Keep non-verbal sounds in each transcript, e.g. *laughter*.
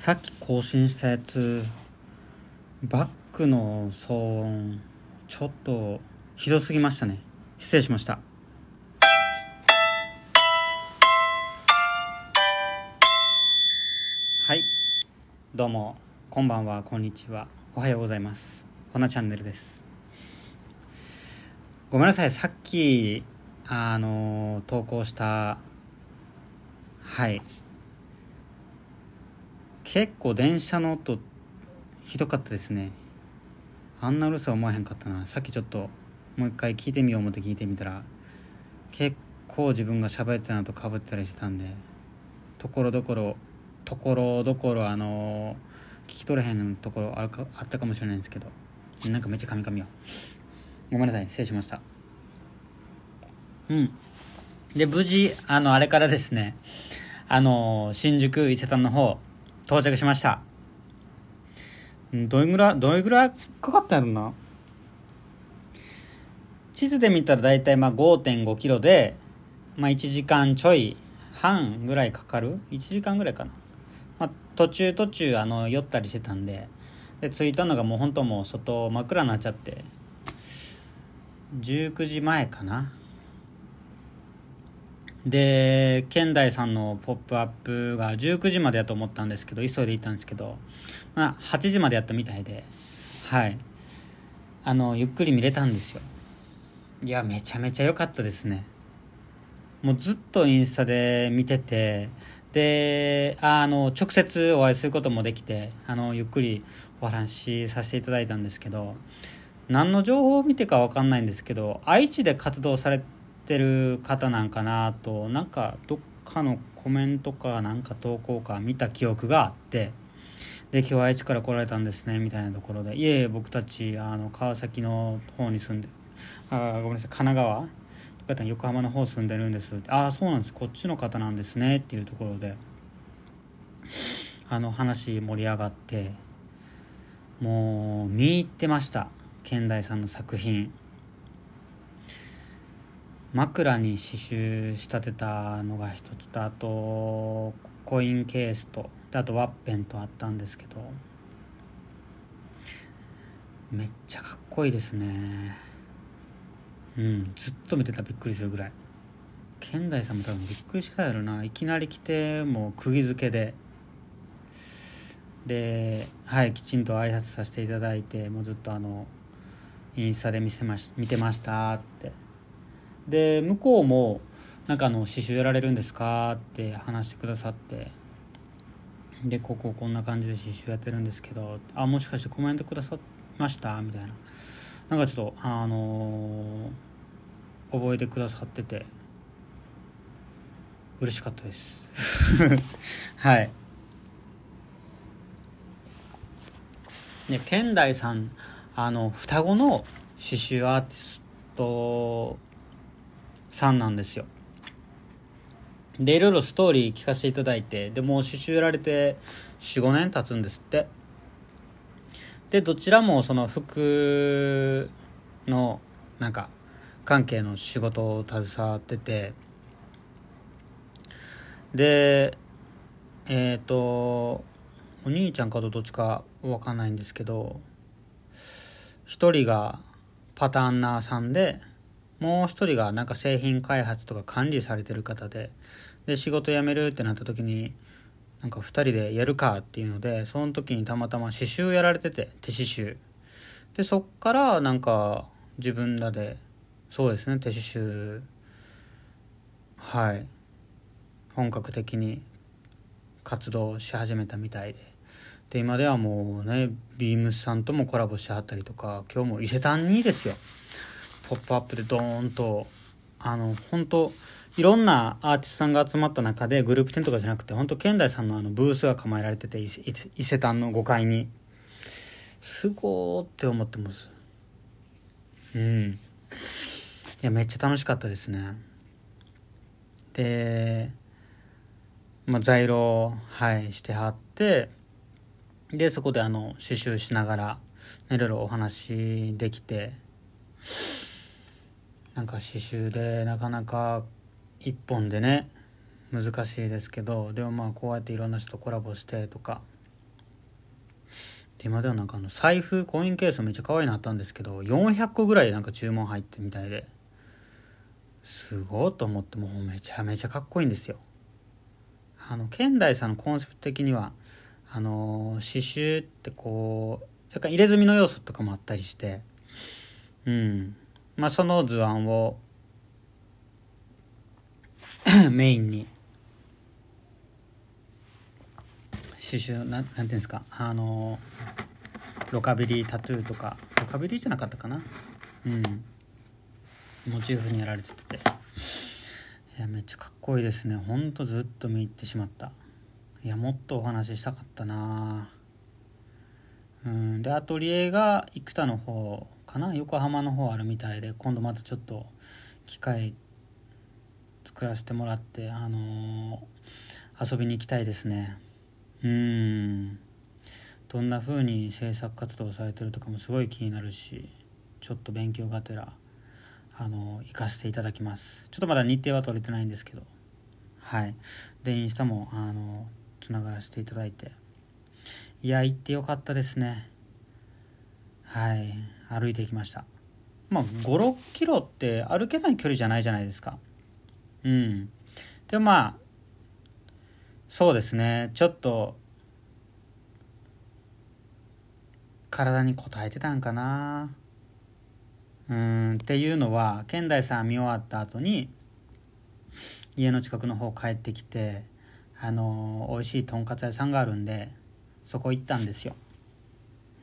さっき更新したやつバックの騒音ちょっとひどすぎましたね。失礼しました。はい。どうもこんばんはこんにちは。おはようございます。ほなチャンネルです。ごめんなさい。さっきあの投稿したはい。結構電車の音ひどかったですね。あんなうるさ思わへんかったな。さっきちょっともう一回聞いてみよう思って聞いてみたら結構自分が喋ってたのとかぶったりしてたんでところどころところどころあの聞き取れへんところあるかあったかもしれないんですけどなんかめっちゃカミカミよ。ごめんなさい失礼しました。うん。で無事あのあれからですねあの新宿伊勢丹の方到着しました。どれぐらいどれぐらい？かかったんやろな。地図で見たら大体まあ5 5キロで、まあ、1時間ちょい半ぐらいかかる？1時間ぐらいかな、まあ、途中途中あの酔ったりしてたんで。で着いたのがもう本当もう外真っ暗になっちゃって。19時前かなで健大さんの「ポップアップが19時までやと思ったんですけど急いで行ったんですけど、まあ、8時までやったみたいではい。あのゆっくり見れたんですよ。いやめちゃめちゃ良かったですね。もうずっとインスタで見ててであの直接お会いすることもできてあのゆっくりお話しさせていただいたんですけど何の情報を見てか分かんないんですけど愛知で活動されてってる方なんかなとなんかどっかのコメントかなんか投稿か見た記憶があってで今日愛知から来られたんですねみたいなところでいえいえ僕たちあの川崎の方に住んであごめんなさい神奈川？とか横浜の方住んでるんです。ってああそうなんです。こっちの方なんですねっていうところであの話盛り上がってもう見入ってました。健大さんの作品。枕に刺繍仕立てたのが一つとあとコインケースとあとワッペンとあったんですけどめっちゃかっこいいですね。うんずっと見てたびっくりするぐらい。健大さんも多分びっくりしたやろな。いきなり来てもう釘付けで。ではいきちんと挨拶させていただいてもうずっとあのインスタで見せまし見てましたって。で向こうも「なんかあの刺繍やられるんですか?」って話してくださってでこここんな感じで刺繍やってるんですけど「あもしかしてコメントくださいました?」みたいななんかちょっとあのー、覚えてくださってて嬉しかったです *laughs* はいで健大さんあの双子の刺繍アーティストさんなんですよ。でいろいろストーリー聞かせていただいてでもう刺繍やられて45年経つんですって。でどちらもその服のなんか関係の仕事を携わってて。でえっ、ー、とお兄ちゃんかとどっちか分かんないんですけど一人がパターンナーさんでもう一人がなんか製品開発とか管理されてる方でで仕事辞めるってなった時になんか2人でやるかっていうのでその時にたまたま刺繍やられてて手刺繍。でそっからなんか自分らでそうですね手刺繍はい本格的に活動し始めたみたいで。で今ではもうねビームスさんともコラボしはったりとか今日も伊勢丹にですよ。ポップアップでドーンとあの本当いろんなアーティストさんが集まった中でグループ展とかじゃなくて本当健大さんのあのブースが構えられてて伊勢丹の5階に。すごーって思ってます。うん。いやめっちゃ楽しかったですね。でまあ在庫はいしてはってでそこであの刺繍しながらいろいろお話できて。なんか刺繍でなかなか一本でね難しいですけどでもまあこうやっていろんな人とコラボしてとか。で今ではなんかあの財布コインケースめっちゃ可愛いのあったんですけど400個ぐらいなんか注文入ってみたいで。すごいと思ってもうめちゃめちゃかっこいいんですよ。あの現代さんのコンセプト的にはあの刺繍ってこう若干入れ墨の要素とかもあったりして。うん。まあその図案を *coughs* メインに刺繍なんなんていうんですかあのロカビリータトゥーとかロカビリーじゃなかったかな？うん。モチーフにやられてて。いやめっちゃかっこいいですね。ほんとずっと見入ってしまった。いやもっとお話ししたかったなうん。でアトリエが生田の方かな？横浜の方あるみたいで今度またちょっと機会作らせてもらってあのー、遊びに行きたいですね。うん。どんな風に制作活動されてるとかもすごい気になるしちょっと勉強がてらあの行かせていただきます。ちょっとまだ日程は取れてないんですけど。はい。でインスタもあのつながらせていただいて。いや行ってよかったですね。はい。歩いていきました。まあ56キロって歩けない距離じゃないじゃないですか。うん。でもまあそうですね。ちょっと体に応えてたんかな。うん。っていうのは健大さん見終わった後に家の近くの方帰ってきてあの美味しいとんかつ屋さんがあるんでそこ行ったんですよ。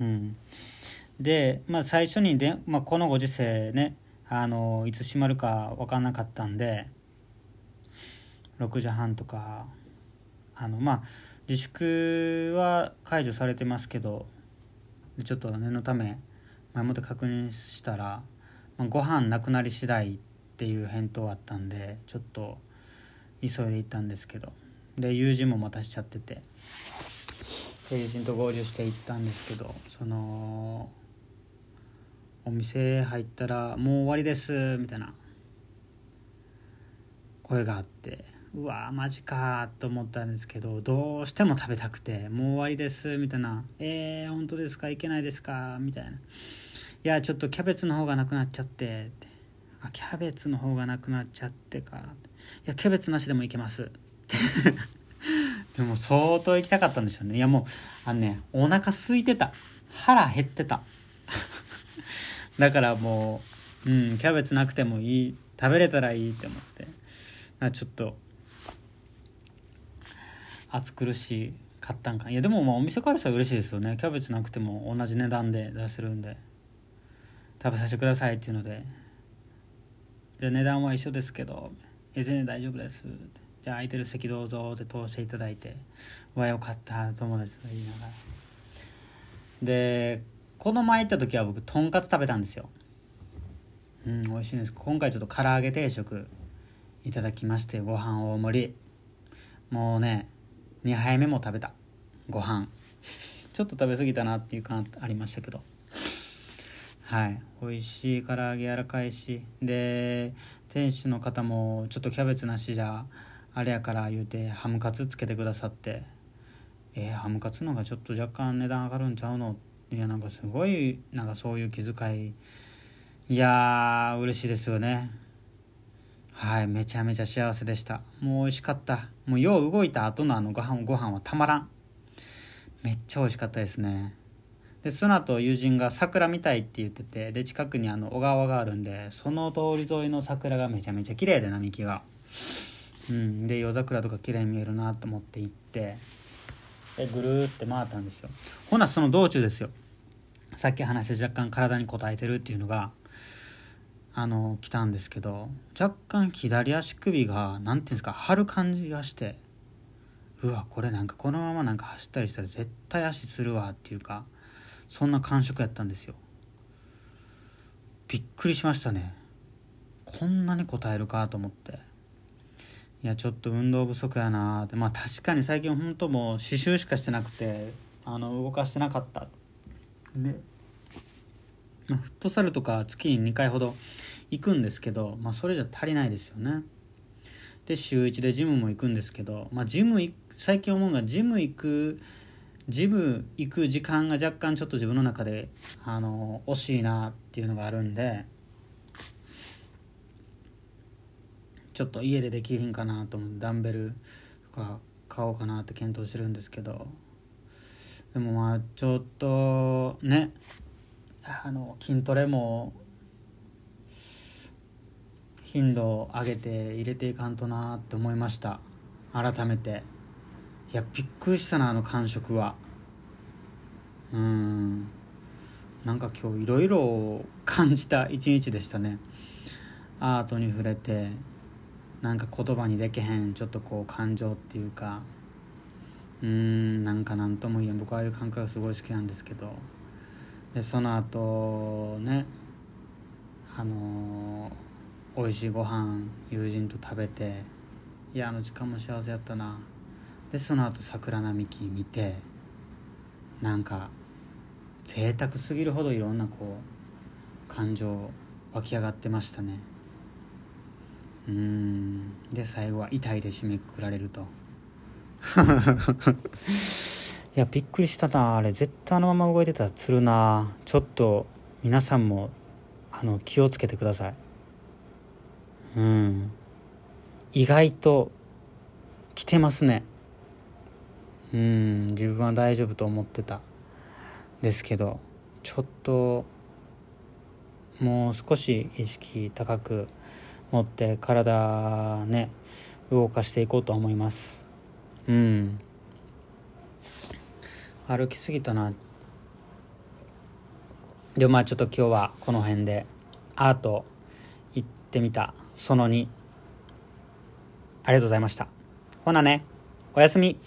うん、で、まあ、最初にで、まあ、このご時世ねあのいつ閉まるか分かんなかったんで6時半とかあのまあ自粛は解除されてますけどちょっと念のため前もって確認したら、まあ、ご飯なくなり次第っていう返答あったんでちょっと急いで行ったんですけどで友人もまたしちゃってて友人と合流して行ったんですけどそのお店入ったら「もう終わりです」みたいな。声があってうわマジかと思ったんですけどどうしても食べたくてもう終わりですみたいな。えー、本当ですか？いけないですか？みたいな。いやちょっとキャベツの方がなくなっちゃってって。あキャベツの方がなくなっちゃってか。いやキャベツなしでもいけます。でも相当行きたかったんでしょうね。いやもうあのねお腹空いてた。腹減ってた。だからもううんキャベツなくてもいい。食べれたらいいって思って。なちょっと暑苦しいかったんかいやでもまあお店からしたら嬉しいですよね。キャベツなくても同じ値段で出せるんで。食べさせてくださいっていうので。じゃあ値段は一緒ですけど。全然大丈夫です。じゃあ空いてる席どうぞって通していただいて。わよかった友達と言いながら。でこの前行った時は僕とんかつ食べたんですよ。うん美味しいんです。今回ちょっと唐揚げ定食いただきましてご飯大盛り。もうね2杯目も食べた。ご飯。ちょっと食べ過ぎたなっていう感ありましたけど。はい。美味しい唐揚げ柔らかいし。で店主の方もちょっとキャベツなしじゃあれやから言うてハムカツつけてくださって。えー、ハムカツの方がちょっと若干値段上がるんちゃうのいやなんかすごいなんかそういう気遣い。いやー嬉しいですよね。はいめちゃめちゃ幸せでした。もう美味しかった。もうよう動いた後のあのご飯ご飯はたまらん。めっちゃ美味しかったですね。でその後友人が桜見たいって言っててで近くにあの小川があるんでその通り沿いの桜がめちゃめちゃ綺麗で並木が。うんで夜桜とか綺麗に見えるなと思って行ってでぐるーって回ったんですよ。ほなその道中ですよ。さっき話した若干体に応えてるっていうのがあの来たんですけど若干左足首が何ていうんですか張る感じがしてうわこれなんかこのままなんか走ったりしたら絶対足するわっていうかそんな感触やったんですよ。びっくりしましたね。こんなに応えるかと思って。いやちょっと運動不足やなって。まあ確かに最近本当もう刺繍しかしてなくてあの動かしてなかった。でまあ、フットサルとか月に2回ほど行くんですけど、まあ、それじゃ足りないですよね。で週1でジムも行くんですけど、まあ、ジム最近思うのがジム行くジム行く時間が若干ちょっと自分の中であの惜しいなっていうのがあるんでちょっと家でできひんかなと思ってダンベルとか買おうかなって検討してるんですけど。でもまあちょっとねあの筋トレも頻度を上げて入れていかんとなって思いました。改めて。いやびっくりしたなあの感触は。うん。なんか今日いろいろ感じた一日でしたね。アートに触れてなんか言葉にできへんちょっとこう感情っていうか。うんなんか何とも言えん。僕はああいう感覚がすごい好きなんですけど。でその後ねあのー、美味しいご飯友人と食べていやあの時間も幸せやったな。でその後桜並木見てなんか贅沢すぎるほどいろんなこう感情湧き上がってましたね。うん。で最後は痛いで締めくくられると。いやびっくりしたな。あれ絶対あのまま動いてたらつるな。ちょっと皆さんもあの気をつけてください。うん。意外と来てますね。うん。自分は大丈夫と思ってた。ですけどちょっともう少し意識高く持って体ね動かしていこうと思います。うん。歩きすぎたな。でもまあちょっと今日はこの辺でアート行ってみた。その2ありがとうございました。ほなね。おやすみ。